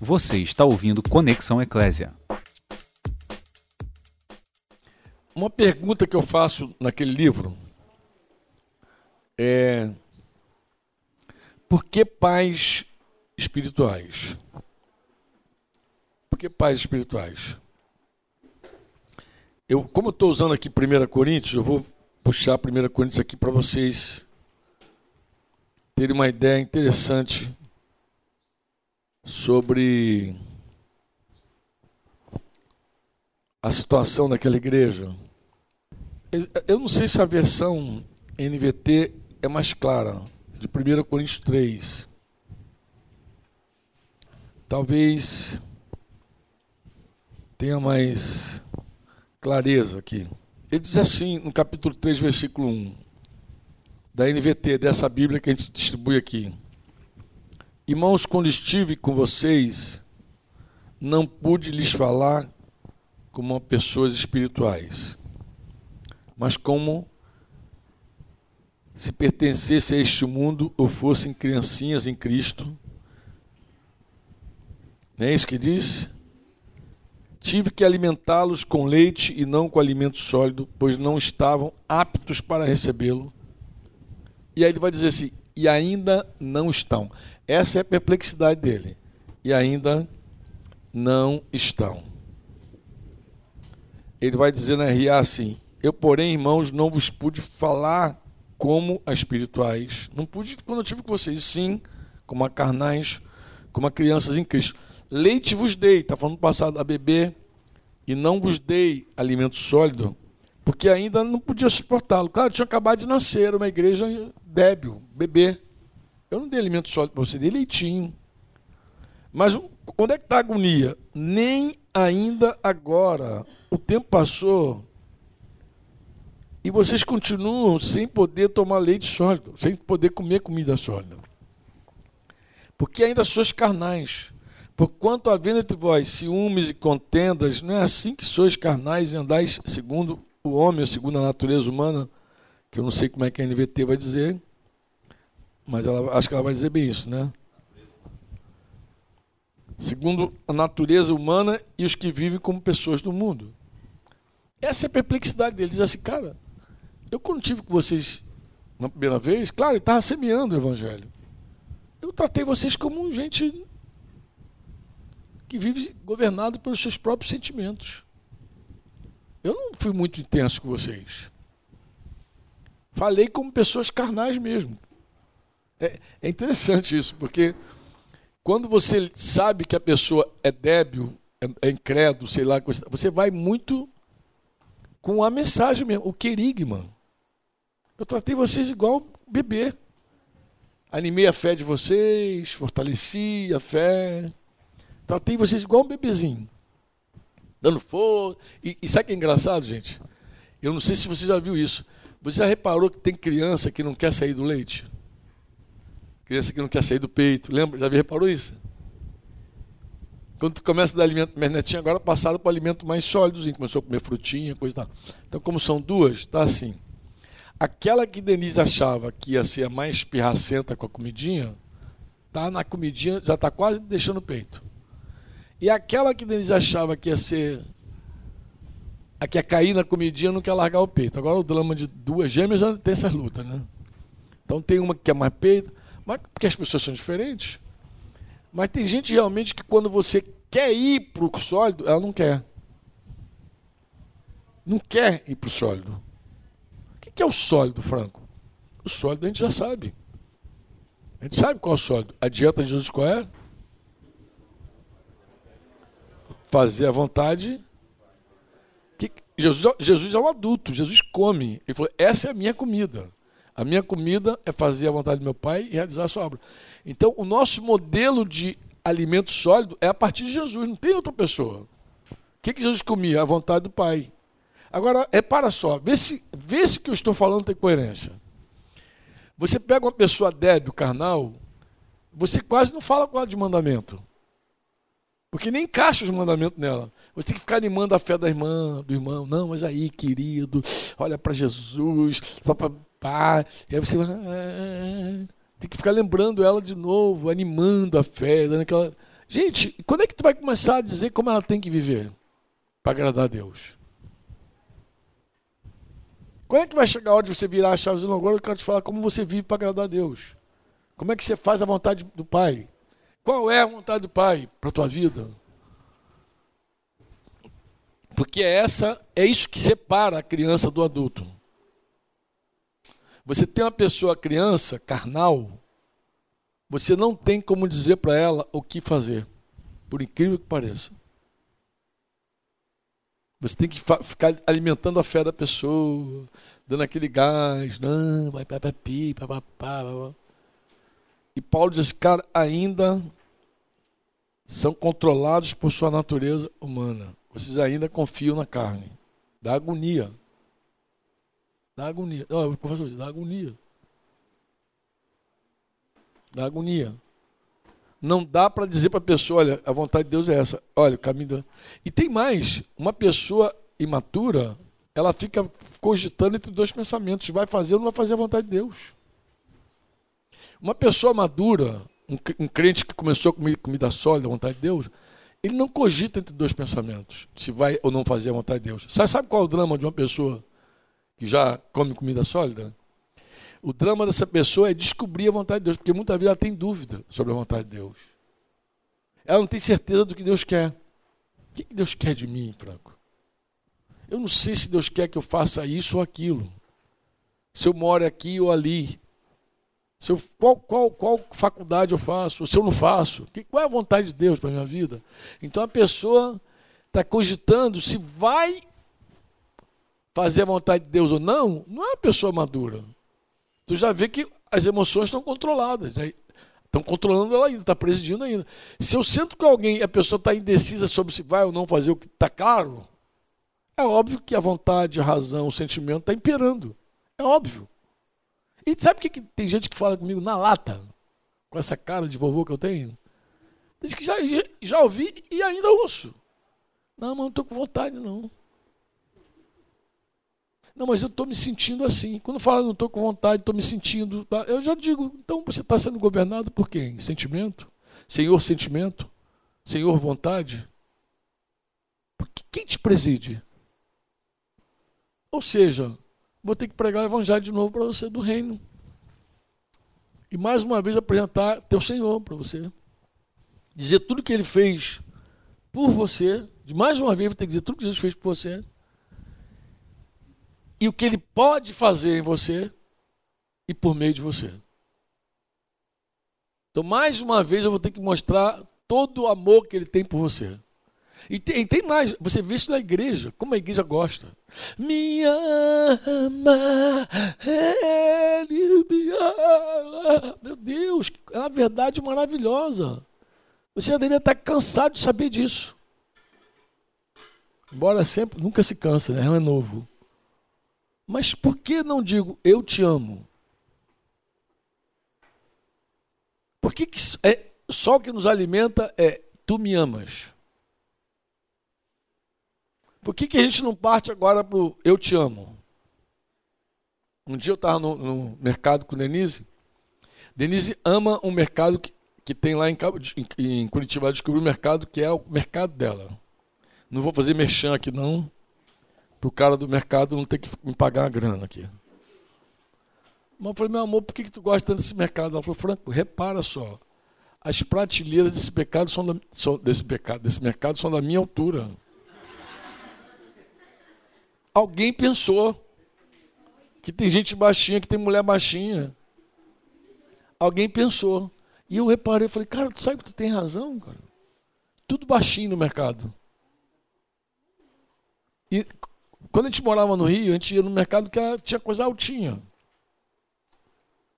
Você está ouvindo Conexão Eclésia. Uma pergunta que eu faço naquele livro é: por que pais espirituais? Por que pais espirituais? Eu, como eu estou usando aqui 1 Coríntios, eu vou puxar 1 Coríntios aqui para vocês terem uma ideia interessante sobre a situação daquela igreja. Eu não sei se a versão NVT é mais clara, de 1 Coríntios 3. Talvez tenha mais clareza aqui. Ele diz assim, no capítulo 3, versículo 1, da NVT, dessa Bíblia que a gente distribui aqui. Irmãos, quando estive com vocês, não pude lhes falar como pessoas espirituais, mas como se pertencesse a este mundo ou fossem criancinhas em Cristo. Não é isso que diz? Tive que alimentá-los com leite e não com alimento sólido, pois não estavam aptos para recebê-lo. E aí ele vai dizer assim: e ainda não estão. Essa é a perplexidade dele. E ainda não estão. Ele vai dizer na RA assim: Eu, porém, irmãos, não vos pude falar como a espirituais. Não pude quando eu tive com vocês, sim, como a carnais, como a crianças em Cristo. Leite vos dei, está falando passado a beber, e não vos dei alimento sólido, porque ainda não podia suportá-lo. Claro, tinha acabado de nascer, uma igreja débil, bebê. Eu não dei alimento sólido para você, dei leitinho. Mas onde é que está a agonia? Nem ainda agora. O tempo passou e vocês continuam sem poder tomar leite sólido, sem poder comer comida sólida. Porque ainda sois carnais. Porquanto havendo entre vós ciúmes e contendas, não é assim que sois carnais e andais segundo o homem, segundo a natureza humana, que eu não sei como é que a NVT vai dizer, mas ela, acho que ela vai dizer bem isso, né? Segundo a natureza humana e os que vivem como pessoas do mundo. Essa é a perplexidade dele. Diz assim, cara, eu quando tive com vocês na primeira vez, claro, ele estava semeando o evangelho. Eu tratei vocês como gente que vive governado pelos seus próprios sentimentos. Eu não fui muito intenso com vocês. Falei como pessoas carnais mesmo. É, é interessante isso, porque quando você sabe que a pessoa é débil, é, é incrédulo, sei lá, você vai muito com a mensagem mesmo, o querigma. Eu tratei vocês igual bebê. Animei a fé de vocês, fortaleci a fé. Tratei vocês igual um bebezinho. Dando força. E, e sabe o que é engraçado, gente? Eu não sei se você já viu isso. Você já reparou que tem criança que não quer sair do leite? Criança que não quer sair do peito. Lembra? Já reparou isso? Quando tu começa a dar alimento, minha netinha agora passaram para alimento mais sólido, começou a comer frutinha, coisa e tal. Então, como são duas, está assim. Aquela que Denise achava que ia ser a mais pirracenta com a comidinha, tá na comidinha, já está quase deixando o peito. E aquela que Denise achava que ia ser a que ia cair na comidinha não quer largar o peito. Agora o drama de duas gêmeas já tem essas lutas, né? Então tem uma que quer mais peito, mas porque as pessoas são diferentes. Mas tem gente realmente que quando você quer ir para o sólido, ela não quer. Não quer ir para o sólido. O que é o sólido, Franco? O sólido a gente já sabe. A gente sabe qual é o sólido. A dieta de Jesus qual é? Fazer a vontade. Jesus, Jesus é um adulto, Jesus come. Ele falou: essa é a minha comida. A minha comida é fazer a vontade do meu Pai e realizar a sua obra. Então, o nosso modelo de alimento sólido é a partir de Jesus, não tem outra pessoa. O que, que Jesus comia? A vontade do Pai. Agora, repara só, vê se, vê se o que eu estou falando tem coerência. Você pega uma pessoa débil, carnal, você quase não fala com ela de mandamento. Porque nem encaixa os mandamentos nela. Você tem que ficar animando a fé da irmã, do irmão. Não, mas aí, querido, olha para Jesus, pá. E aí você ah, tem que ficar lembrando ela de novo, animando a fé, dando aquela. Gente, quando é que tu vai começar a dizer como ela tem que viver para agradar a Deus? Quando é que vai chegar a hora de você virar a chave e agora eu quero te falar como você vive para agradar a Deus? Como é que você faz a vontade do Pai? Qual é a vontade do Pai para a tua vida? Porque essa é isso que separa a criança do adulto. Você tem uma pessoa criança, carnal, você não tem como dizer para ela o que fazer, por incrível que pareça. Você tem que ficar alimentando a fé da pessoa, dando aquele gás, não, vai papapá. E Paulo diz, cara, ainda são controlados por sua natureza humana. Vocês ainda confiam na carne. Dá agonia. Dá agonia. Professor, dá agonia. Dá agonia. Não dá para dizer para a pessoa, olha, a vontade de Deus é essa. Olha, o caminho. E tem mais. Uma pessoa imatura, ela fica cogitando entre dois pensamentos: vai fazer ou não vai fazer a vontade de Deus. Uma pessoa madura, um, crente que começou a comer comida sólida, a vontade de Deus, ele não cogita entre dois pensamentos, se vai ou não fazer a vontade de Deus. Sabe, sabe qual é o drama de uma pessoa que já come comida sólida? O drama dessa pessoa é descobrir a vontade de Deus, porque muitas vezes ela tem dúvida sobre a vontade de Deus. Ela não tem certeza do que Deus quer. O que Deus quer de mim, Franco? Eu não sei se Deus quer que eu faça isso ou aquilo. Se eu moro aqui ou ali. Se eu, qual, qual, qual faculdade eu faço, se eu não faço, que, qual é a vontade de Deus para a minha vida? Então a pessoa está cogitando se vai fazer a vontade de Deus ou não, não é uma pessoa madura. Tu já vê que as emoções estão controladas, estão controlando ela ainda, está presidindo ainda. Se eu sinto que alguém, a pessoa está indecisa sobre se vai ou não fazer o que está claro, é óbvio que a vontade, a razão, o sentimento está imperando. É óbvio. E sabe o que, que tem gente que fala comigo na lata? Com essa cara de vovô que eu tenho? Diz que já, já ouvi e ainda ouço. Não, mas não estou com vontade, não. Não, mas eu estou me sentindo assim. Quando fala não estou com vontade, estou me sentindo. Tá? Eu já digo, então você está sendo governado por quem? Sentimento? Senhor sentimento? Senhor vontade? Quem te preside? Ou seja, vou ter que pregar o evangelho de novo para você do reino. E mais uma vez apresentar teu Senhor para você. Dizer tudo que ele fez por você. De mais uma vez, vou ter que dizer tudo que Jesus fez por você. E o que ele pode fazer em você e por meio de você. Então, mais uma vez, eu vou ter que mostrar todo o amor que ele tem por você. E tem, tem, mais, você vê isso na igreja, como a igreja gosta. Me ama, ele me ama. Meu Deus, é uma verdade maravilhosa. Você já deveria estar cansado de saber disso. Embora sempre, nunca se cansa, né? É novo. Mas por que não digo eu te amo? Por que, que é, só o que nos alimenta é tu me amas? Por que, que a gente não parte agora para o eu te amo? Um dia eu estava no, no, mercado com Denise. Denise ama um mercado que, que tem lá em, em Curitiba. Ela descobriu um mercado que é o mercado dela. Não vou fazer merchan aqui não, para o cara do mercado não ter que me pagar uma grana aqui. Mas eu falei, meu amor, por que, que tu gosta tanto desse mercado? Ela falou, Franco, repara só. As prateleiras desse, pecado são, da, são desse, pecado, desse mercado são da minha altura. Alguém pensou que tem gente baixinha, que tem mulher baixinha. Alguém pensou. E eu reparei, falei, cara, tu sabe que tu tem razão, cara. Tudo baixinho no mercado. E quando a gente morava no Rio, a gente ia no mercado que tinha coisa altinha.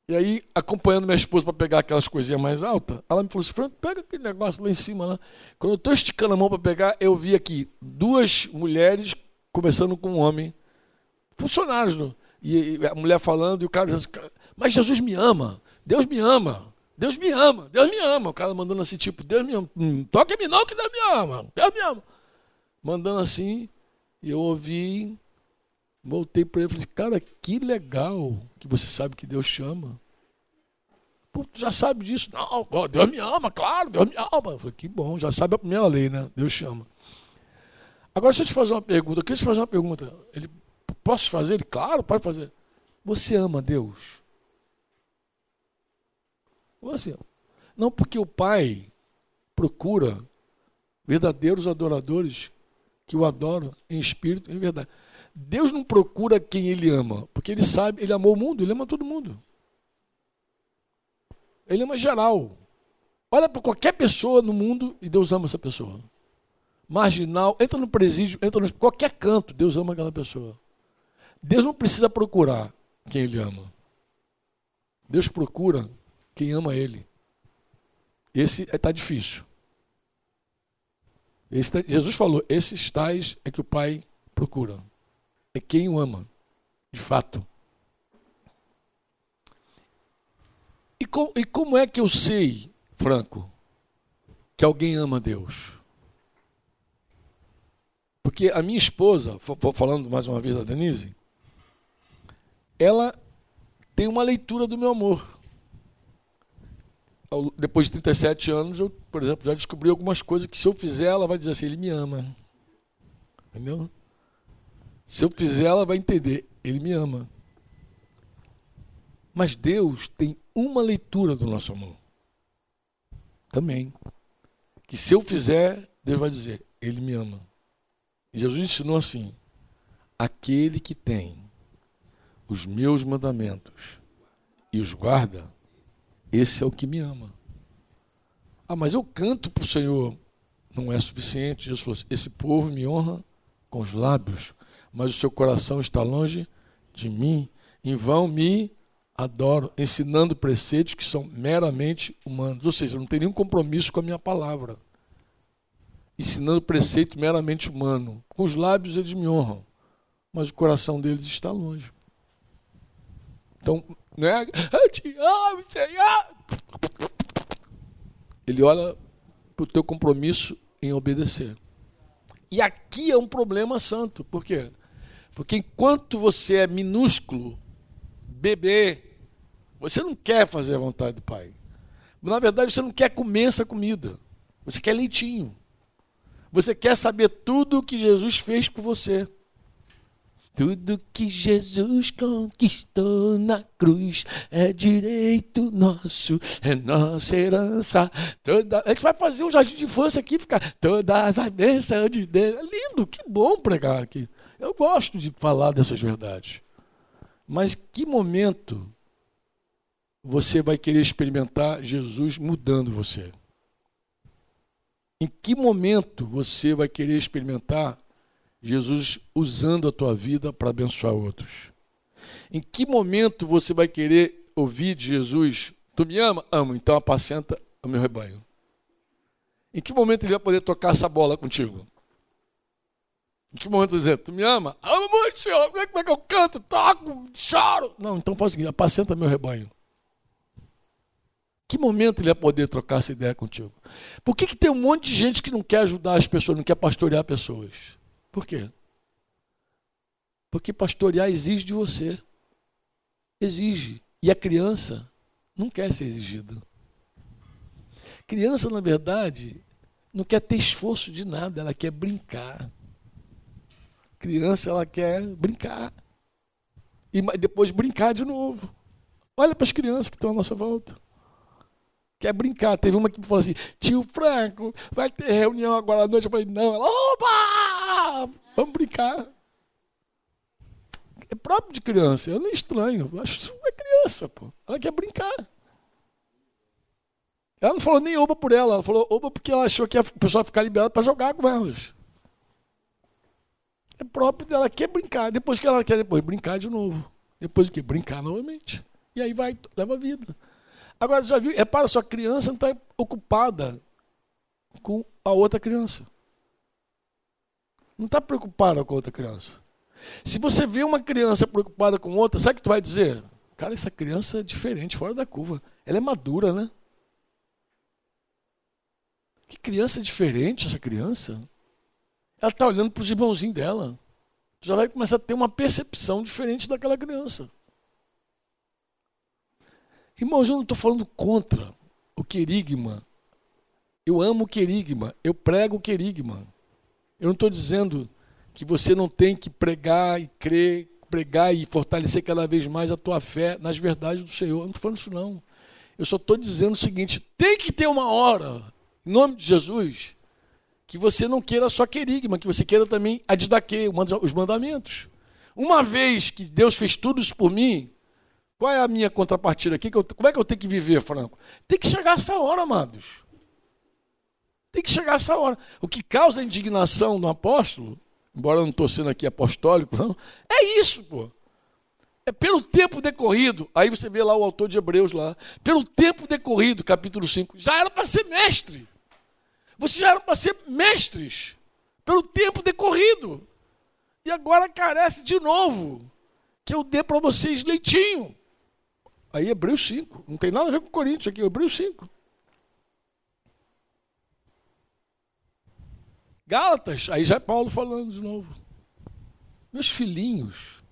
E aí, acompanhando minha esposa para pegar aquelas coisinhas mais altas, ela me falou assim: Franco, pega aquele negócio lá em cima. Lá. Quando eu estou esticando a mão para pegar, eu vi aqui duas mulheres conversando com um homem, funcionários, no, e, a mulher falando, e o cara dizendo assim, mas Jesus me ama, Deus me ama, Deus me ama, Deus me ama. O cara mandando assim, tipo, Deus me ama, hum, toque-me não que Deus me ama, Deus me ama. Mandando assim, eu ouvi, voltei para ele e falei, cara, que legal que você sabe que Deus chama. Pô, tu já sabe disso. Não, Deus me ama, claro, Deus me ama. Eu falei, que bom, já sabe a primeira lei, né? Deus chama. Agora, deixa eu te fazer uma pergunta. Eu queria te fazer uma pergunta. Ele, posso fazer? Ele, claro, pode fazer. Você ama Deus? Você. Não porque o Pai procura verdadeiros adoradores que o adoram em espírito e em verdade. Deus não procura quem ele ama, porque ele sabe, ele amou o mundo, ele ama todo mundo. Ele ama geral. Olha para qualquer pessoa no mundo e Deus ama essa pessoa. Marginal, entra no presídio, entra no qualquer canto, Deus ama aquela pessoa. Deus não precisa procurar quem ele ama. Deus procura quem ama ele. Esse está difícil. Tá, Jesus falou: esses tais é que o Pai procura. É quem o ama, de fato. E, e como é que eu sei, Franco, que alguém ama Deus? Porque a minha esposa, falando mais uma vez da Denise, ela tem uma leitura do meu amor. Depois de 37 anos, eu, por exemplo, já descobri algumas coisas que se eu fizer, ela vai dizer assim, ele me ama. Entendeu? Se eu fizer, ela vai entender, ele me ama. Mas Deus tem uma leitura do nosso amor. Também. Que se eu fizer, Deus vai dizer, ele me ama. E Jesus ensinou assim: aquele que tem os meus mandamentos e os guarda, esse é o que me ama. Ah, mas eu canto para o Senhor. Não é suficiente. Jesus falou: assim, esse povo me honra com os lábios, mas o seu coração está longe de mim. Em vão me adoro, ensinando preceitos que são meramente humanos. Ou seja, não tem nenhum compromisso com a minha palavra. Ensinando preceito meramente humano. Com os lábios eles me honram, mas o coração deles está longe. Então, não é? Eu te amo, Senhor. Ele olha para o teu compromisso em obedecer. E aqui é um problema santo. Por quê? Porque enquanto você é minúsculo, bebê, você não quer fazer a vontade do Pai. Na verdade, você não quer comer essa comida. Você quer leitinho. Você quer saber tudo o que Jesus fez por você. Tudo que Jesus conquistou na cruz é direito nosso, é nossa herança. Toda... A gente vai fazer um jardim de infância aqui, ficar todas as bênçãos de Deus. É lindo, que bom pregar aqui. Eu gosto de falar dessas verdades. Mas que momento você vai querer experimentar Jesus mudando você? Em que momento você vai querer experimentar Jesus usando a tua vida para abençoar outros? Em que momento você vai querer ouvir de Jesus: Tu me ama? Amo, então apacenta o meu rebanho. Em que momento ele vai poder tocar essa bola contigo? Em que momento dizer, tu me ama? Amo muito, Senhor. Como é que eu canto, toco, choro? Não, então faz o seguinte, apacenta meu rebanho. Que momento ele vai poder trocar essa ideia contigo? Por que, que tem um monte de gente que não quer ajudar as pessoas, não quer pastorear pessoas? Por quê? Porque pastorear exige de você. Exige. E a criança não quer ser exigida. Criança, na verdade, não quer ter esforço de nada, ela quer brincar. Criança, ela quer brincar. E depois brincar de novo. Olha para as crianças que estão à nossa volta. Quer brincar. Teve uma que falou assim: tio Franco, vai ter reunião agora à noite. Eu falei: não. Ela, opa! Vamos brincar. É próprio de criança. Eu nem estranho. Eu acho é criança, pô. Ela quer brincar. Ela não falou nem oba por ela. Ela falou oba porque ela achou que a pessoa ficar liberada para jogar com elas. É próprio dela. Quer brincar. Depois que ela quer depois brincar de novo. Depois o que? Brincar novamente. E aí vai, leva a vida. Agora, já viu? Repara, sua criança não está ocupada com a outra criança. Não está preocupada com outra criança. Se você vê uma criança preocupada com outra, sabe o que tu vai dizer? Cara, essa criança é diferente, fora da curva. Ela é madura, né? Que criança diferente essa criança. Ela está olhando para os irmãozinhos dela. Já vai começar a ter uma percepção diferente daquela criança. Irmãos, eu não estou falando contra o querigma. Eu amo o querigma, eu prego o querigma. Eu não estou dizendo que você não tem que pregar e crer, pregar e fortalecer cada vez mais a tua fé nas verdades do Senhor. Eu não estou falando isso não. Eu só estou dizendo o seguinte: tem que ter uma hora, em nome de Jesus, que você não queira só querigma, que você queira também a didaquê, os mandamentos. Uma vez que Deus fez tudo isso por mim, qual é a minha contrapartida aqui? Como é que eu tenho que viver, Franco? Tem que chegar essa hora, amados. Tem que chegar essa hora. O que causa indignação no apóstolo, embora eu não estou sendo aqui apostólico, não, é isso, pô. É pelo tempo decorrido, aí você vê lá o autor de Hebreus lá, pelo tempo decorrido, capítulo 5, já era para ser mestre. Vocês já eram para ser mestres pelo tempo decorrido. E agora carece de novo que eu dê para vocês leitinho. Aí Hebreus 5. Não tem nada a ver com Coríntios aqui, Hebreus 5. Gálatas, aí já é Paulo falando de novo. Meus filhinhos,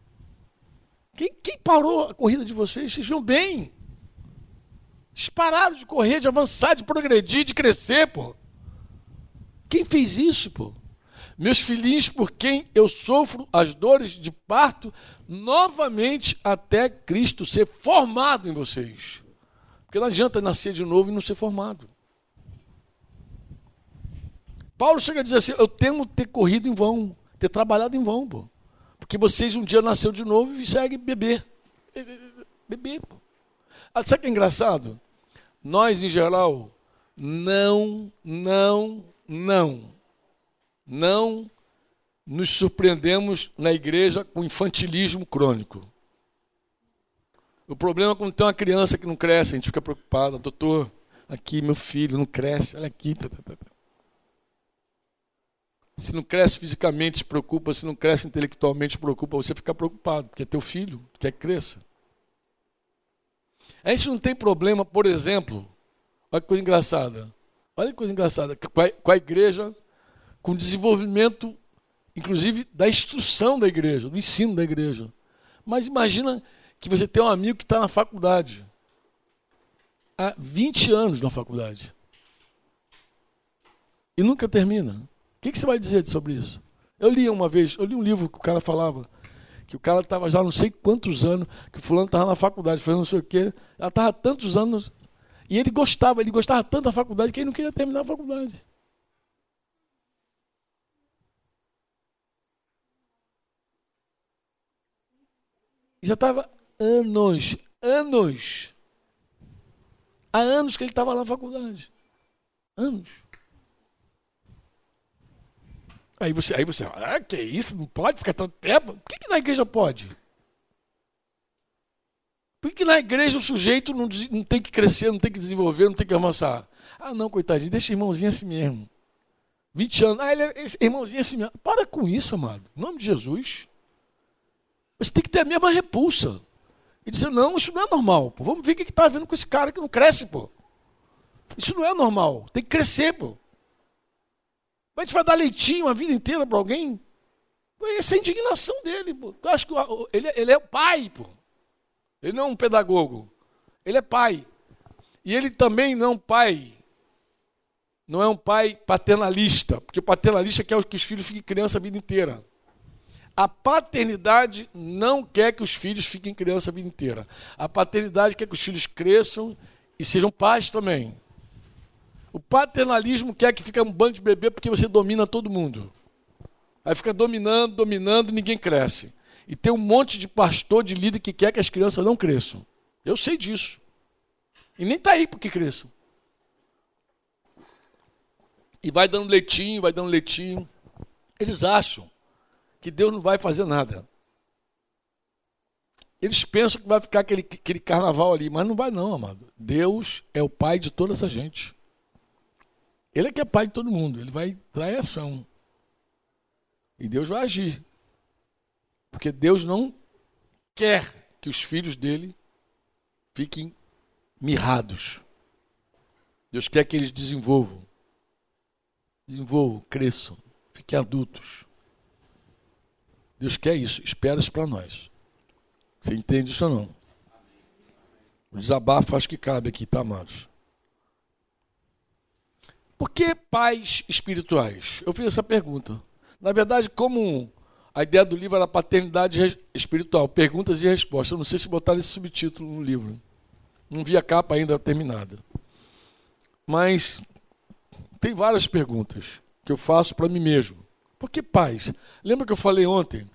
quem, quem parou a corrida de vocês? Vocês viram bem. Vocês pararam de correr, de avançar, de progredir, de crescer, pô. Quem fez isso, pô? Meus filhinhos, por quem eu sofro as dores de parto, novamente até Cristo ser formado em vocês. Porque não adianta nascer de novo e não ser formado. Paulo chega a dizer assim: Eu temo ter corrido em vão, ter trabalhado em vão, pô. Porque vocês um dia nasceu de novo e seguem beber. Beber, pô. Ah, sabe o que é engraçado? Nós, em geral, não, não não, não nos surpreendemos na igreja com infantilismo crônico. O problema é quando tem uma criança que não cresce, a gente fica preocupado, doutor, aqui meu filho não cresce, olha aqui. Tá, tá, tá. Se não cresce fisicamente, se preocupa, se não cresce intelectualmente, se preocupa, você fica preocupado, porque é teu filho, quer que cresça. A gente não tem problema, por exemplo, olha que coisa engraçada. Olha que coisa engraçada, com a, com a igreja, com o desenvolvimento, inclusive, da instrução da igreja, do ensino da igreja. Mas imagina que você tem um amigo que está na faculdade. Há 20 anos na faculdade. E nunca termina. Que, que você vai dizer sobre isso? Eu li uma vez, eu li um livro que o cara falava que o cara estava já não sei quantos anos, que o fulano estava na faculdade, fazendo não sei o quê, ela estava tantos anos e ele gostava, ele gostava tanto da faculdade que ele não queria terminar a faculdade. E já estava anos, anos. Há anos que ele estava lá na faculdade. Anos. Aí você, aí você, ah, que isso? Não pode ficar tanto tempo? Por que, que na igreja pode? Por que na igreja o sujeito não, não tem que crescer, não tem que desenvolver, não tem que avançar? Ah, não, coitadinho, deixa irmãozinho assim mesmo. 20 anos, ah, ele é irmãozinho assim mesmo. Para com isso, amado. Em nome de Jesus. Você tem que ter a mesma repulsa. E dizer, não, isso não é normal. Pô. Vamos ver o que está havendo com esse cara que não cresce, pô. Isso não é normal. Tem que crescer, pô. A gente vai dar leitinho a vida inteira para alguém? Essa é a indignação dele, pô. Eu acho que ele, ele é o pai, pô. Ele não é um pedagogo. Ele é pai. E ele também não é um pai. Não é um pai paternalista, porque paternalista quer que os filhos fiquem criança a vida inteira. A paternidade não quer que os filhos fiquem criança a vida inteira. A paternidade quer que os filhos cresçam e sejam pais também. O paternalismo quer que fique um bando de bebê porque você domina todo mundo. Aí fica dominando, dominando, ninguém cresce. E tem um monte de pastor, de líder que quer que as crianças não cresçam. Eu sei disso. E nem está aí porque cresçam. E vai dando leitinho, vai dando leitinho. Eles acham que Deus não vai fazer nada. Eles pensam que vai ficar aquele, aquele carnaval ali, mas não vai não, amado. Deus é o pai de toda essa gente. Ele é que é pai de todo mundo. Ele vai trair ação. E Deus vai agir. Porque Deus não quer que os filhos dele fiquem mirrados. Deus quer que eles desenvolvam. Desenvolvam, cresçam, fiquem adultos. Deus quer isso, espera isso para nós. Você entende isso ou não? O desabafo acho que cabe aqui, tá, amados? Por que pais espirituais? Eu fiz essa pergunta. Na verdade, como a ideia do livro era paternidade espiritual, perguntas e respostas. Eu não sei se botaram esse subtítulo no livro. Não vi a capa ainda terminada. Mas tem várias perguntas que eu faço para mim mesmo. Por que pais? Lembra que eu falei ontem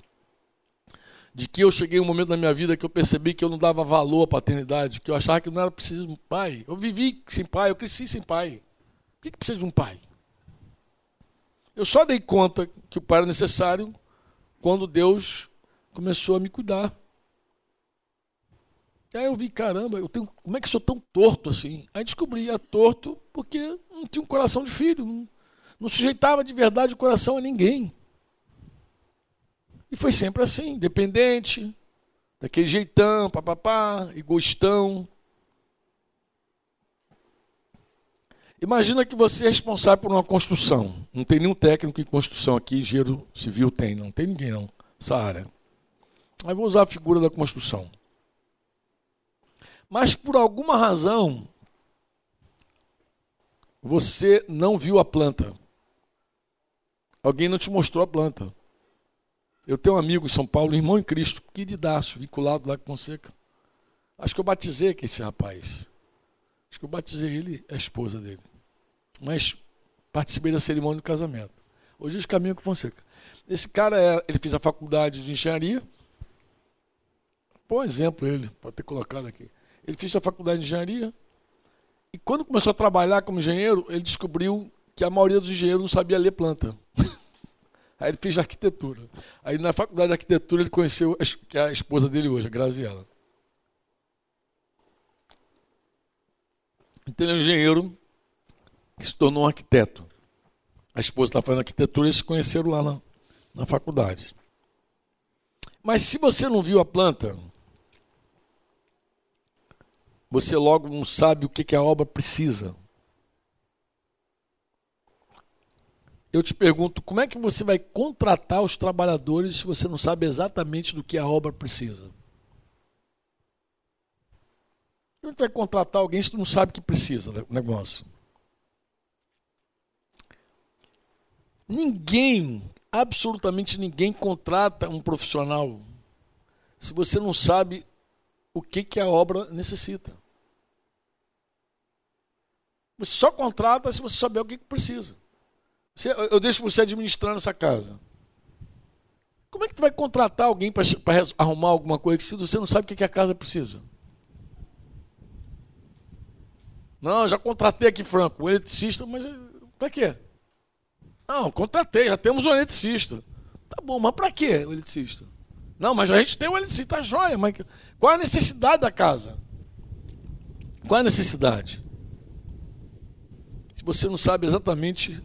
de que eu cheguei um momento na minha vida que eu percebi que eu não dava valor à paternidade, que eu achava que não era preciso um pai. Eu vivi sem pai, eu cresci sem pai. Por que, que precisa de um pai? Eu só dei conta que o pai era necessário quando Deus começou a me cuidar. E aí eu vi, caramba, eu tenho, como é que eu sou tão torto assim? Aí descobri, é torto porque não tinha um coração de filho, não, não sujeitava de verdade o coração a ninguém. E foi sempre assim, dependente, daquele jeitão, papapá, egoístão. Imagina que você é responsável por uma construção. Não tem nenhum técnico em construção aqui, engenheiro civil tem, não tem ninguém não, essa área. Aí vou usar a figura da construção. Mas por alguma razão, você não viu a planta. Alguém não te mostrou a planta. Eu tenho um amigo em São Paulo, irmão em Cristo, queridaço, vinculado lá com Fonseca. Acho que eu batizei aqui esse rapaz. Acho que eu batizei ele, a esposa dele. Mas participei da cerimônia do casamento. Hoje eu caminho com Fonseca. Esse cara, é, ele fez a faculdade de engenharia. Bom exemplo ele, para ter colocado aqui. Ele fez a faculdade de engenharia. E quando começou a trabalhar como engenheiro, ele descobriu que a maioria dos engenheiros não sabia ler planta. Aí ele fez arquitetura. Aí na faculdade de arquitetura ele conheceu a, é esposa dele hoje, a Graziela. Então ele é um engenheiro que se tornou um arquiteto. A esposa está fazendo arquitetura e se conheceram lá na, na faculdade. Mas se você não viu a planta, você logo não sabe o que, que a obra precisa. Eu te pergunto, como é que você vai contratar os trabalhadores se você não sabe exatamente do que a obra precisa? Como é vai contratar alguém se tu não sabe o que precisa do negócio? Ninguém, absolutamente ninguém contrata um profissional se você não sabe o que, que a obra necessita. Você só contrata se você souber o que, que precisa. Você, eu deixo você administrando essa casa. Como é que tu vai contratar alguém para arrumar alguma coisa se você não sabe o que, que a casa precisa? Não, já contratei aqui, Franco, eletricista, mas para quê? Não, contratei, já temos um eletricista. Tá bom, mas para quê o eletricista? Não, mas a gente tem um eletricista, tá joia, mas qual a necessidade da casa? Qual a necessidade? Se você não sabe exatamente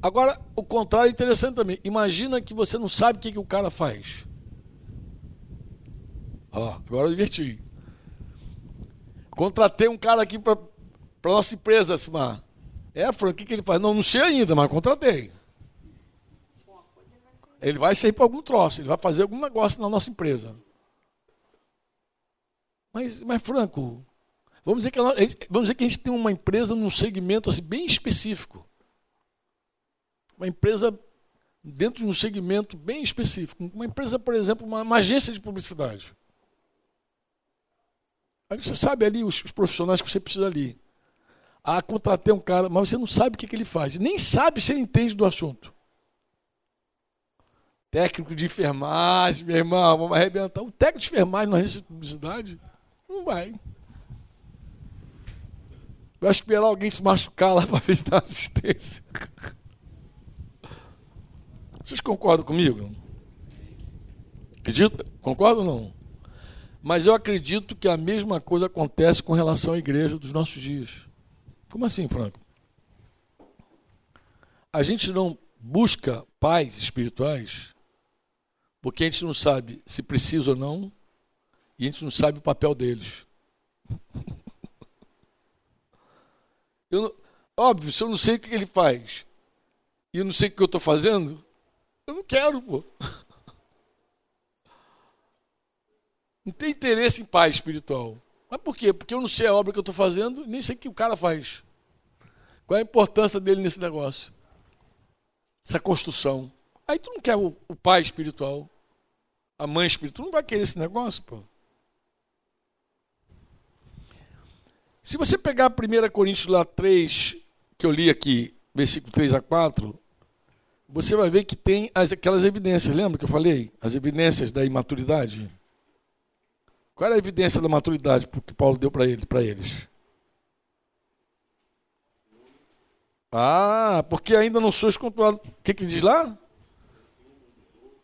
Agora, o contrário é interessante também. Imagina que você não sabe o que, que o cara faz. Ó, agora eu diverti. Contratei um cara aqui para nossa empresa, Simar. É, Frank, o que, que ele faz? Não, não sei ainda, mas contratei. Ele vai sair para algum troço, ele vai fazer algum negócio na nossa empresa. Mas, mas Franco, vamos dizer, que a, vamos dizer que a gente tem uma empresa num segmento assim, bem específico uma empresa dentro de um segmento bem específico. Uma empresa, por exemplo, uma, uma agência de publicidade. Aí você sabe ali os, os, profissionais que você precisa ali. Ah, contratei um cara, mas você não sabe o que, que ele faz. Nem sabe se ele entende do assunto. Técnico de enfermagem, meu irmão, vamos arrebentar. O técnico de enfermagem na agência de publicidade não vai. Vai esperar alguém se machucar lá para ver assistência. Vocês concordam comigo? Acredita? Concordam ou não? Mas eu acredito que a mesma coisa acontece com relação à igreja dos nossos dias. Como assim, Franco? A gente não busca pais espirituais porque a gente não sabe se precisa ou não e a gente não sabe o papel deles. Eu óbvio, se eu não sei o que ele faz e eu não sei o que eu estou fazendo, eu não quero, pô. Não tem interesse em pai espiritual. Mas por quê? Porque eu não sei a obra que eu estou fazendo, nem sei o que o cara faz. Qual é a importância dele nesse negócio? Essa construção. Aí tu não quer o, o pai espiritual, a mãe espiritual, tu não vai querer esse negócio, pô. Se você pegar 1 Coríntios lá 3, que eu li aqui, versículo 3 a 4, você vai ver que tem as, aquelas evidências, lembra que eu falei? As evidências da imaturidade. Qual era a evidência da maturidade que Paulo deu para ele, eles? Ah, porque ainda não sois controlados. O que, que diz lá?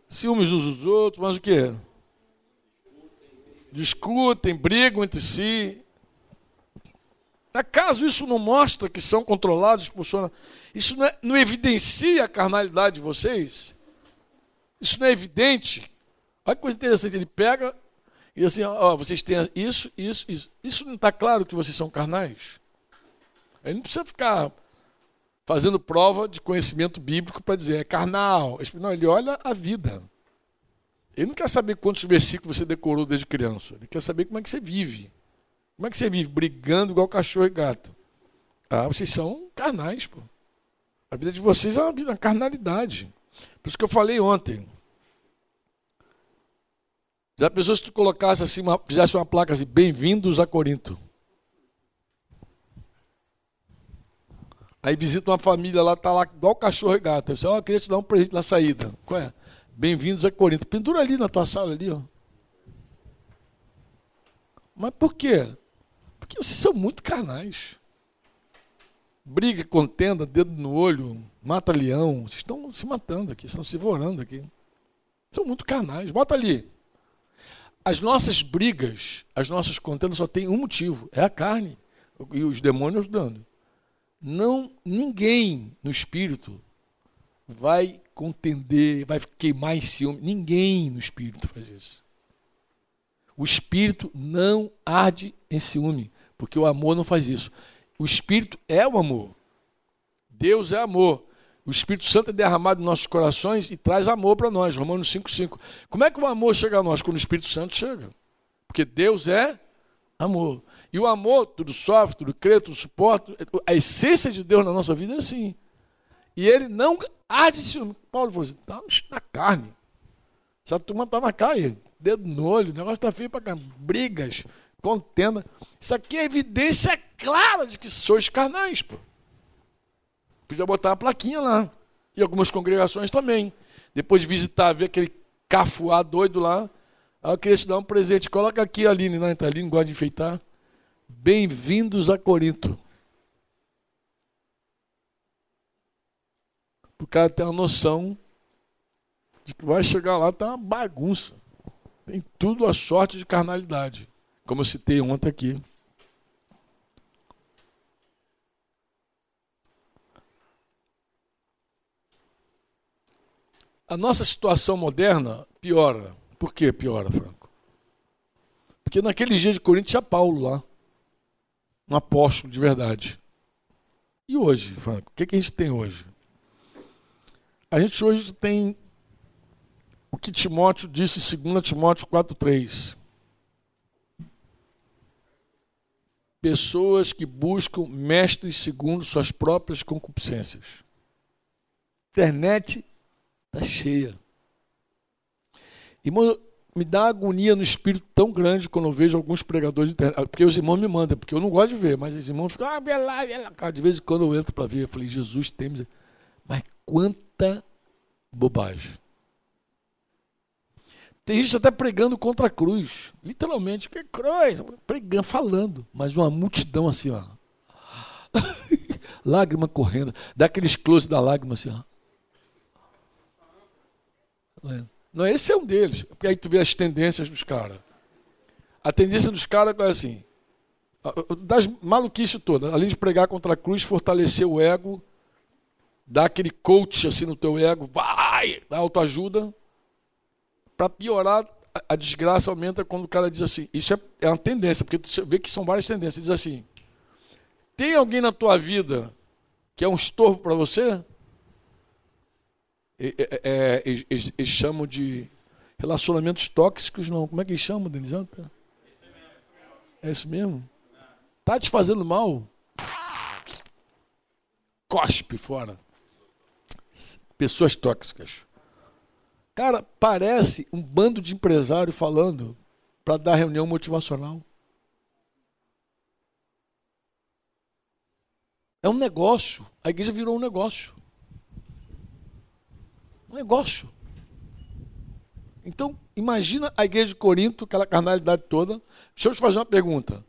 Ciúmes uns dos outros, mas o que? Discutem, brigam entre si. Acaso isso não mostra que são controlados por sua... Isso não, é, não evidencia a carnalidade de vocês? Isso não é evidente? Olha que coisa interessante, ele pega e assim, ó, vocês têm isso, isso, isso. Isso não está claro que vocês são carnais? Ele não precisa ficar fazendo prova de conhecimento bíblico para dizer é carnal. Não, ele olha a vida. Ele não quer saber quantos versículos você decorou desde criança. Ele quer saber como é que você vive. Como é que você vive? Brigando igual cachorro e gato. Ah, vocês são carnais, pô. A vida de vocês é uma, vida, uma carnalidade. Por isso que eu falei ontem. Já pensou se tu colocasse assim, uma, fizesse uma placa assim, bem-vindos a Corinto. Aí visita uma família lá, tá lá igual cachorro e gato. Eu disse, oh, queria te dar um presente na saída. Qual é? Bem-vindos a Corinto. Pendura ali na tua sala ali, ó. Mas por quê? Porque vocês são muito carnais. Briga, contenda, dedo no olho, mata leão. Vocês estão se matando aqui, estão se vorando aqui. São muito carnais. Bota ali. As nossas brigas, as nossas contendas só tem um motivo: é a carne. E os demônios ajudando. Não, ninguém no espírito vai contender, vai queimar em ciúme. Ninguém no espírito faz isso. O espírito não arde em ciúme. Porque o amor não faz isso. O Espírito é o amor. Deus é amor. O Espírito Santo é derramado em nossos corações e traz amor para nós. Romanos 5,5. Como é que o amor chega a nós? Quando o Espírito Santo chega. Porque Deus é amor. E o amor, tudo sofre, tudo crê, tudo suporta. A essência de Deus na nossa vida é assim. E ele não arde ciúme. Paulo falou assim: está na carne. Essa turma está na carne. Dedo no olho, o negócio está feio para cá. Brigas, contenda. Isso aqui é evidência clara de que sois carnais, pô. Podia botar a plaquinha lá. E algumas congregações também. Depois de visitar, ver aquele cafuá doido lá. Eu queria te dar um presente. Coloca aqui a Aline, né? A Aline gosta de enfeitar. Bem-vindos a Corinto. O cara ter uma noção de que vai chegar lá, tá uma bagunça. Tem tudo a sorte de carnalidade como eu citei ontem aqui. A nossa situação moderna piora. Por que piora, Franco? Porque naquele dia de Corinto tinha Paulo lá, um apóstolo de verdade. E hoje, Franco, o que, que a gente tem hoje? A gente hoje tem o que Timóteo disse em 2 Timóteo 4,3. pessoas que buscam mestres segundo suas próprias concupiscências. Internet está cheia. Irmão, me dá agonia no espírito tão grande quando eu vejo alguns pregadores de internet. Porque os irmãos me mandam, porque eu não gosto de ver, mas os irmãos ficam, ah, vê lá, vê lá. de vez em quando eu entro para ver, eu falei, Jesus tem. Mas quanta bobagem. Tem gente até pregando contra a cruz. Literalmente, que cruz? Pregando, falando. Mas uma multidão assim, ó. lágrima correndo. Dá aqueles close da lágrima assim, ó. Não, esse é um deles. Porque aí tu vê as tendências dos caras. A tendência dos caras é assim. Das maluquices todas. Além de pregar contra a cruz, fortalecer o ego, dar aquele coach assim no teu ego, vai, dá autoajuda para piorar, a, desgraça aumenta quando o cara diz assim. Isso é, é uma tendência, porque você vê que são várias tendências. Diz assim: tem alguém na tua vida que é um estorvo para você? É, é, eles, eles, chamam de relacionamentos tóxicos, não. Como é que eles chamam, Denise? É isso mesmo? Tá te fazendo mal? Cospe fora. Pessoas tóxicas. Cara, parece um bando de empresário falando para dar reunião motivacional. É um negócio. A igreja virou um negócio. Um negócio. Então, imagina a igreja de Corinto, aquela carnalidade toda. Deixa eu te fazer uma pergunta.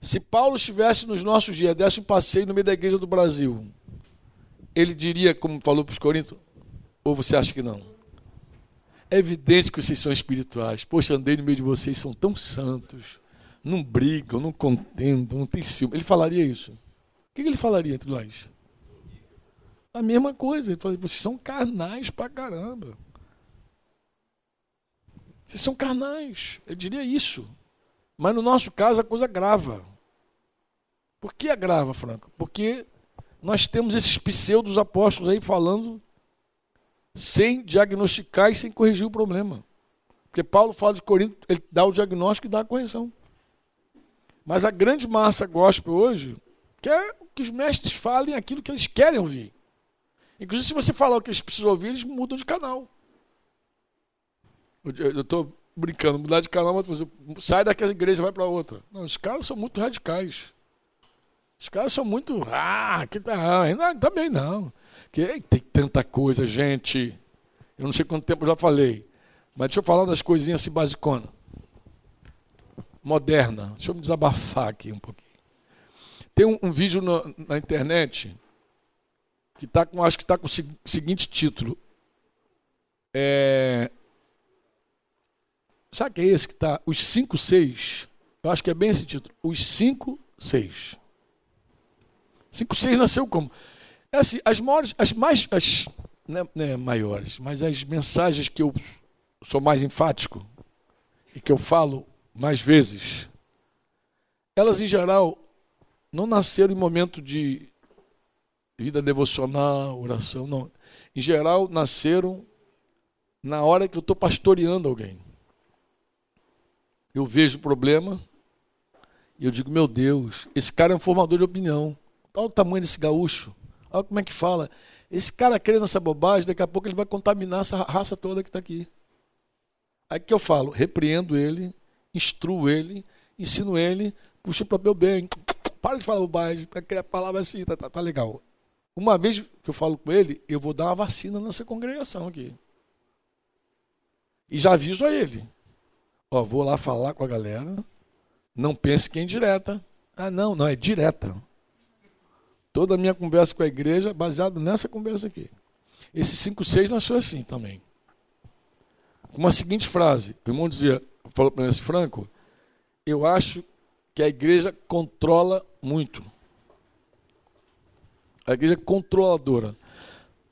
Se Paulo estivesse nos nossos dias, desse um passeio no meio da igreja do Brasil, ele diria, como falou para os Coríntios, ou você acha que não? É evidente que vocês são espirituais. Poxa, andei no meio de vocês, são tão santos. Não brigam, não contendam, não tem ciúme. Ele falaria isso. O que ele falaria entre nós? A mesma coisa. Ele falaria, vocês são carnais pra caramba. Vocês são carnais. Eu diria isso. Mas no nosso caso a coisa grava. Por que agrava, Franco? Porque nós temos esses pseudos apóstolos aí falando sem diagnosticar e sem corrigir o problema. Porque Paulo fala de Corinto, ele dá o diagnóstico e dá a correção. Mas a grande massa gospel hoje quer que os mestres falem aquilo que eles querem ouvir. Inclusive, se você falar o que eles precisam ouvir, eles mudam de canal. Eu estou brincando, mudar de canal, mas sai daquela igreja vai para outra. Não, os caras são muito radicais. Os caras são muito. Ah, que tá. Não, também não. Que tem tanta coisa, gente. Eu não sei quanto tempo eu já falei. Mas deixa eu falar das coisinhas assim basiconas. Moderna. Deixa eu me desabafar aqui um pouquinho. Tem um, um vídeo na, na, internet que tá com, acho que está com o seguinte título. É, sabe que é esse que está? Os 5, 6. Eu acho que é bem esse título. Os 5, 6. 5, 6 nasceu como? É assim, as maiores, as mais, as, né, né, maiores, mas as mensagens que eu sou mais enfático e que eu falo mais vezes, elas em geral não nasceram em momento de vida devocional, oração, não. Em geral, nasceram na hora que eu estou pastoreando alguém. Eu vejo o problema e eu digo, meu Deus, esse cara é um formador de opinião. Olha o tamanho desse gaúcho. Olha como é que fala. Esse cara crê nessa bobagem, daqui a pouco ele vai contaminar essa raça toda que está aqui. Aí que eu falo, repreendo ele, instruo ele, ensino ele, puxa para o meu bem. Para de falar bobagem, a palavra assim, tá, tá, tá legal. Uma vez que eu falo com ele, eu vou dar uma vacina nessa congregação aqui. E já aviso a ele. Ó, vou lá falar com a galera. Não pense que é indireta. Ah, não, não, é direta. Toda a minha conversa com a igreja é baseada nessa conversa aqui. Esse 5-6 nasceu assim também. Com a seguinte frase: o irmão dizia, falou para mim assim, Franco, eu acho que a igreja controla muito. A igreja é controladora.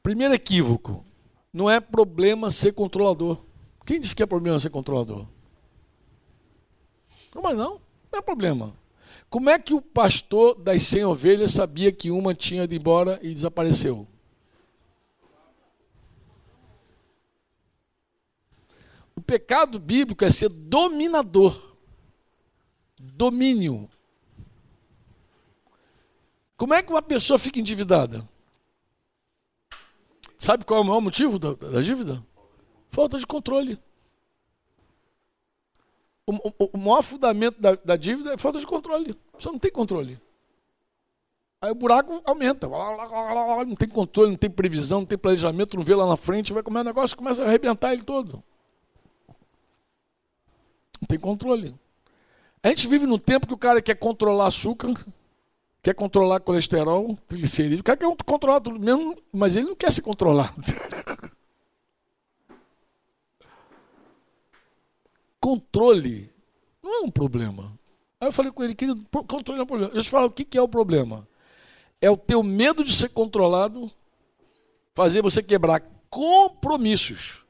Primeiro equívoco: não é problema ser controlador. Quem disse que é problema ser controlador? Mas não, não é problema. Como é que o pastor das 100 ovelhas sabia que uma tinha ido embora e desapareceu? O pecado bíblico é ser dominador. Domínio. Como é que uma pessoa fica endividada? Sabe qual é o maior motivo da, da dívida? Falta de controle. O, o, o maior fundamento da, da, dívida é falta de controle. Você não tem controle. Aí o buraco aumenta. Não tem controle, não tem previsão, não tem planejamento, não vê lá na frente, vai comer o negócio começa a arrebentar ele todo. Não tem controle. A gente vive num tempo que o cara quer controlar açúcar, quer controlar colesterol, triglicerídeo, o cara quer controlar tudo mesmo, mas ele não quer se controlar. controle não é um problema. Aí eu falei com ele, querido, controle é um problema. Te falo, o que é o problema? É o teu medo de ser controlado, fazer você quebrar compromissos.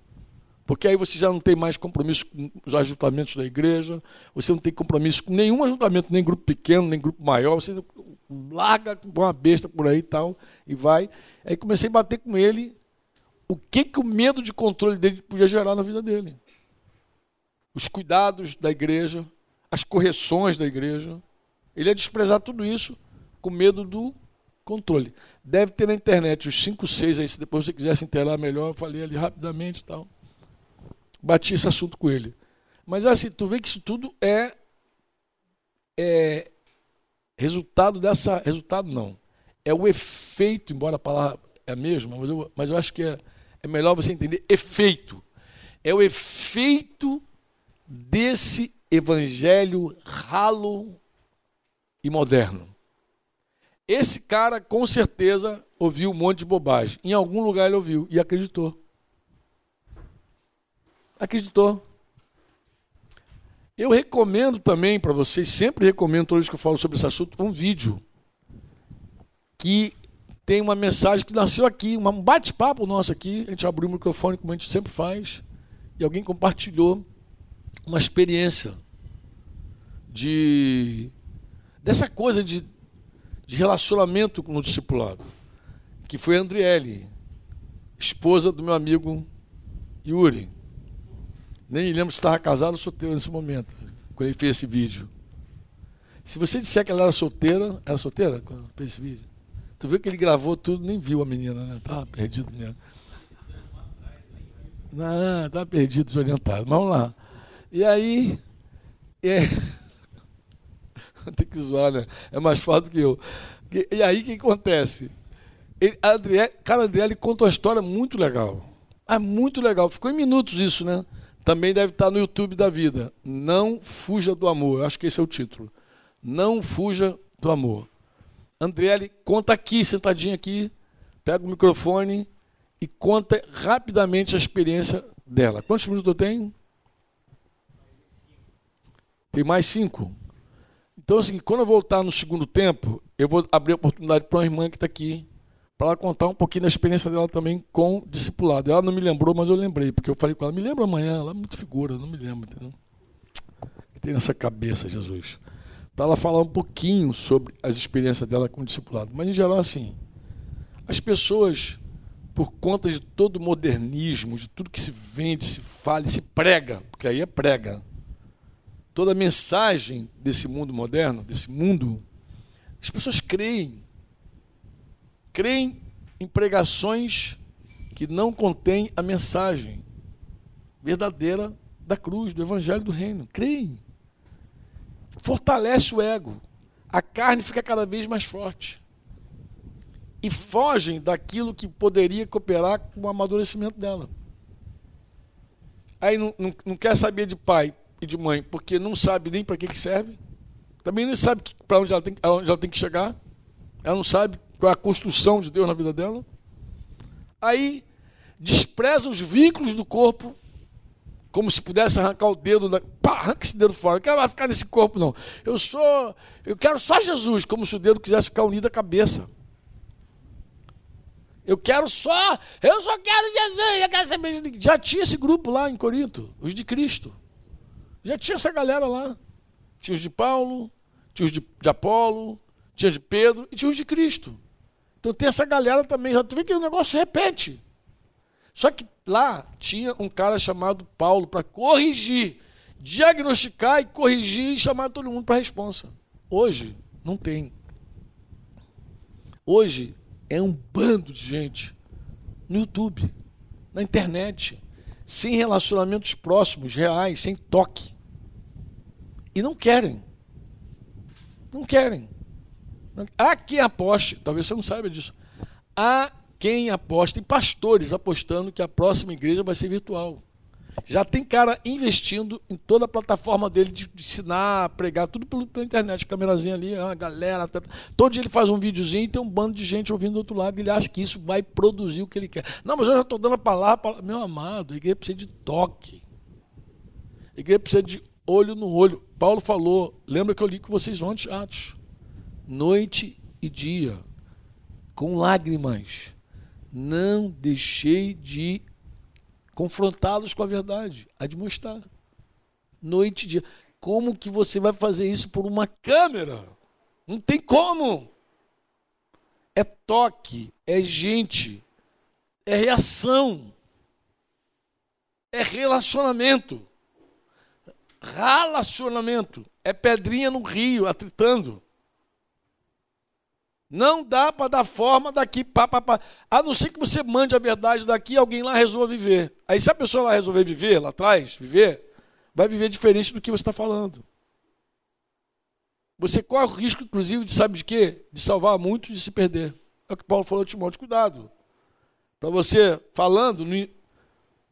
Porque aí você já não tem mais compromisso com os ajuntamentos da igreja, você não tem compromisso com nenhum ajuntamento, nem grupo pequeno, nem grupo maior, você larga uma besta por aí e tal, e vai. Aí comecei a bater com ele o que, que o medo de controle dele podia gerar na vida dele os cuidados da igreja, as correções da igreja. Ele ia desprezar tudo isso com medo do controle. Deve ter na internet os 5, 6 aí, se depois você quiser se inteirar melhor, eu falei ali rapidamente e tal. Bati esse assunto com ele. Mas assim, tu vê que isso tudo é, é resultado dessa. Resultado não. É o efeito, embora a palavra é a mesma, mas eu, mas eu acho que é, é melhor você entender efeito. É o efeito desse evangelho ralo e moderno. Esse cara, com certeza, ouviu um monte de bobagem. Em algum lugar ele ouviu e acreditou. Acreditou. Eu recomendo também para vocês, sempre recomendo toda vez que eu falo sobre esse assunto, um vídeo que tem uma mensagem que nasceu aqui, um bate-papo nosso aqui. A gente abriu o microfone, como a gente sempre faz, e alguém compartilhou uma experiência de dessa coisa de, de relacionamento com o discipulado, que foi a Andriele, esposa do meu amigo Yuri. Nem lembro se estava casado ou solteiro nesse momento, quando ele fez esse vídeo. Se você disser que ela era solteira, era solteira quando fez esse vídeo? Tu viu que ele gravou tudo, nem viu a menina, né? Estava perdido mesmo. Não, estava perdido, desorientado. Vamos lá. E aí. É... Tem que zoar, né? É mais forte do que eu. E aí o que acontece? Ele, a Adriele, cara, a ele conta uma história muito legal. É muito legal. Ficou em minutos isso, né? Também deve estar no YouTube da vida. Não fuja do amor. Eu acho que esse é o título. Não fuja do amor. Andriele, conta aqui, sentadinha aqui. Pega o microfone e conta rapidamente a experiência dela. Quantos minutos eu tenho? Tem mais cinco. Então, seguinte, quando eu voltar no segundo tempo, eu vou abrir a oportunidade para uma irmã que está aqui, para ela contar um pouquinho da experiência dela também com o discipulado. Ela não me lembrou, mas eu lembrei, porque eu falei com ela, me lembra amanhã, ela é muito figura, não me lembro, entendeu? Que tem nessa cabeça, Jesus. Para ela falar um pouquinho sobre as experiências dela com o discipulado. Mas, em geral, assim, as pessoas, por conta de todo o modernismo, de tudo que se vende, se fala se prega, porque aí é prega, toda a mensagem desse mundo moderno, desse mundo, as pessoas creem. Creem em pregações que não contêm a mensagem verdadeira da cruz, do evangelho do reino. Creem. Fortalece o ego. A carne fica cada vez mais forte. E fogem daquilo que poderia cooperar com o amadurecimento dela. Aí não, não, não quer saber de pai, e de mãe, porque não sabe nem para que, que serve, também não sabe para onde, onde ela tem que chegar, ela não sabe qual é a construção de Deus na vida dela. Aí despreza os vínculos do corpo, como se pudesse arrancar o dedo, da, pá, arranca esse dedo fora. Eu quero ficar nesse corpo, não. Eu sou, eu quero só Jesus, como se o dedo quisesse ficar unido à cabeça. Eu quero só, eu só quero Jesus, eu quero saber. Já tinha esse grupo lá em Corinto, os de Cristo. Já tinha essa galera lá. Tinha os de Paulo, tinha os de, de Apolo, tinha de Pedro e tinha os de Cristo. Então tem essa galera também. Já tu vê que o negócio repete. Só que lá tinha um cara chamado Paulo para corrigir, diagnosticar e corrigir e chamar todo mundo para a responsa. Hoje não tem. Hoje é um bando de gente no YouTube, na internet, sem relacionamentos próximos, reais, sem toque. E não querem. Não querem. Há quem aposte, talvez você não saiba disso. Há quem aposte, tem pastores apostando que a próxima igreja vai ser virtual. Já tem cara investindo em toda a plataforma dele de ensinar, pregar, tudo pela internet, câmerazinha ali, a galera. Tá, todo dia ele faz um videozinho e tem um bando de gente ouvindo do outro lado. Ele acha que isso vai produzir o que ele quer. Não, mas eu já estou dando a palavra, meu amado, a igreja precisa de toque. A igreja precisa de olho no olho. Paulo falou, lembra que eu li com vocês ontem, Atos? Noite e dia, com lágrimas, não deixei de confrontá-los com a verdade, admoestar. Noite e dia. Como que você vai fazer isso por uma câmera? Não tem como. É toque, é gente, é reação, é relacionamento. Relacionamento é pedrinha no rio, atritando. Não dá para dar forma daqui, pá, pá, pá. A não ser que você mande a verdade daqui e alguém lá resolva viver. Aí se a pessoa lá resolver viver, lá atrás, viver, vai viver diferente do que você está falando. Você corre o risco, inclusive, de sabe de quê? De salvar muitos de se perder. É o que Paulo falou a Timóteo, cuidado. Para você, falando,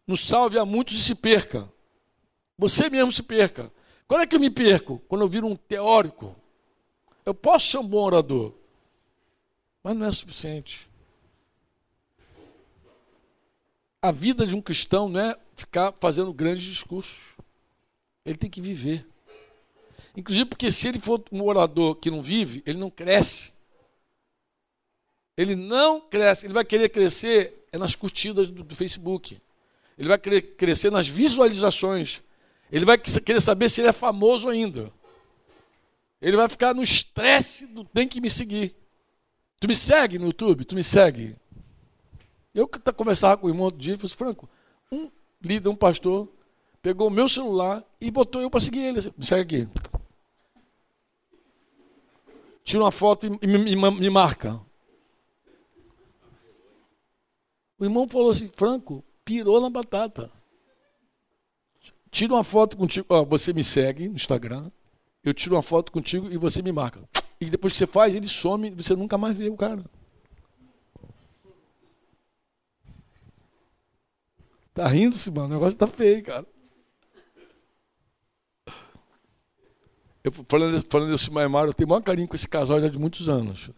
não salve a muitos e se perca. Você mesmo se perca. Quando é que eu me perco? Quando eu viro um teórico. Eu posso ser um bom orador, mas não é suficiente. A vida de um cristão não é ficar fazendo grandes discursos. Ele tem que viver. Inclusive porque se ele for um orador que não vive, ele não cresce. Ele não cresce, ele vai querer crescer é nas curtidas do, do Facebook. Ele vai querer crescer nas visualizações. Ele vai querer saber se ele é famoso ainda. Ele vai ficar no estresse do tem que me seguir. Tu me segue no YouTube? Tu me segue? Eu que conversava com o irmão outro dia falei, assim, Franco, um líder, um pastor, pegou o meu celular e botou eu para seguir ele. Me segue aqui. Tira uma foto e me, me, me marca. O irmão falou assim, Franco, pirou na batata. Tira uma foto contigo, ó, você me segue no Instagram, eu tiro uma foto contigo e você me marca. E depois que você faz, ele some, você nunca mais vê o cara. Tá rindo-se, mano. O negócio tá feio, cara. Eu, falando, falando desse Maimar, eu tenho maior carinho com esse casal já de muitos anos.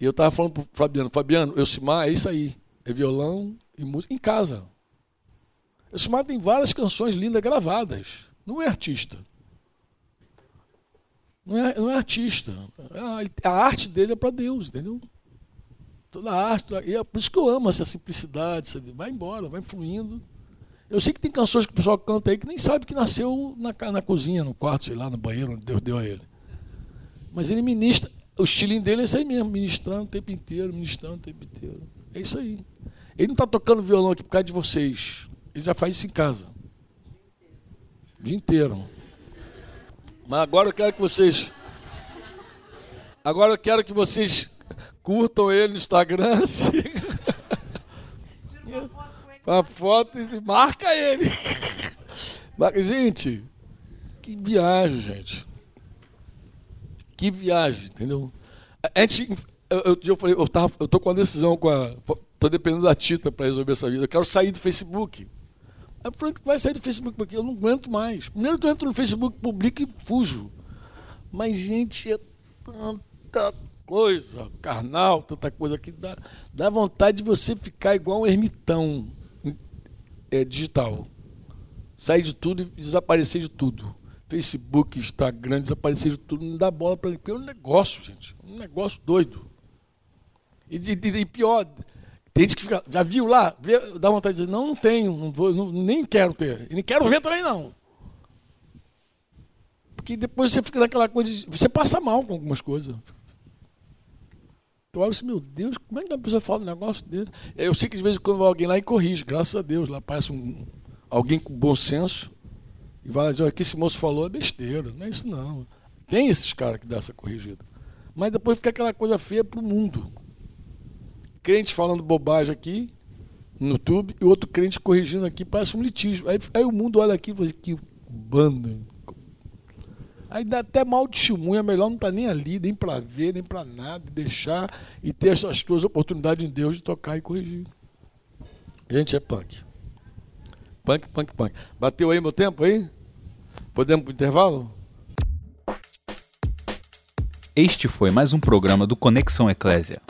E eu estava falando pro Fabiano, Fabiano, Elcimar é isso aí. É violão e música em casa. Elcimar tem várias canções lindas gravadas. Não é artista. Não é, não é artista. A, arte dele é para Deus, entendeu? Toda a arte. E é por isso que eu amo essa simplicidade. Essa, vai embora, vai fluindo. Eu sei que tem canções que o pessoal canta aí que nem sabe que nasceu na, na cozinha, no quarto, sei lá, no banheiro, onde Deus deu a ele. Mas ele ministra o estilinho dele é isso aí mesmo, ministrando o tempo inteiro, ministrando o tempo inteiro. É isso aí. Ele não está tocando violão aqui por causa de vocês. Ele já faz isso em casa. O dia inteiro. Mas agora eu quero que vocês. Agora eu quero que vocês curtam ele no Instagram. Sigam. Uma foto e marca ele. Gente, que viagem, gente. Que viagem, entendeu? A gente, eu, eu, eu falei, eu, tava, eu tô com a decisão, com a, tô dependendo da Tita para resolver essa vida. Eu quero sair do Facebook. Aí o Frank vai sair do Facebook porque eu não aguento mais. Primeiro que eu entro no Facebook, publico e fujo. Mas, gente, é tanta coisa, carnal, tanta coisa que dá, dá vontade de você ficar igual um ermitão é, digital. Sair de tudo e desaparecer de tudo. Facebook, Instagram, desaparecer de tudo, não dá bola para ele. É um negócio, gente. Um negócio doido. E, e, e pior, tem gente que fica. Já viu lá? Vê, dá vontade de dizer, não, não tenho, não vou, não, nem quero ter. E nem quero ver também, não. Porque depois você fica naquela coisa. De, você passa mal com algumas coisas. Olha assim, meu Deus, como é que a pessoa fala um negócio desse? Eu sei que de vez em quando vai alguém lá e corrige, graças a Deus. Lá parece um, alguém com bom senso e vai dizer, o que esse moço falou é besteira. Não é isso não. Tem esses caras que dão essa corrigida. Mas depois fica aquela coisa feia para o mundo. Crente falando bobagem aqui no YouTube e outro crente corrigindo aqui, parece um litígio. Aí, aí o mundo olha aqui e fala assim, que bando. Aí dá até mal testemunho, é melhor não estar tá nem ali, nem para ver, nem para nada, deixar e ter as, as tuas oportunidades em Deus de tocar e corrigir. Gente, é punk. Punk, punk, punk. Bateu aí meu tempo aí? Podemos para o intervalo? Este foi mais um programa do Conexão Eclésia.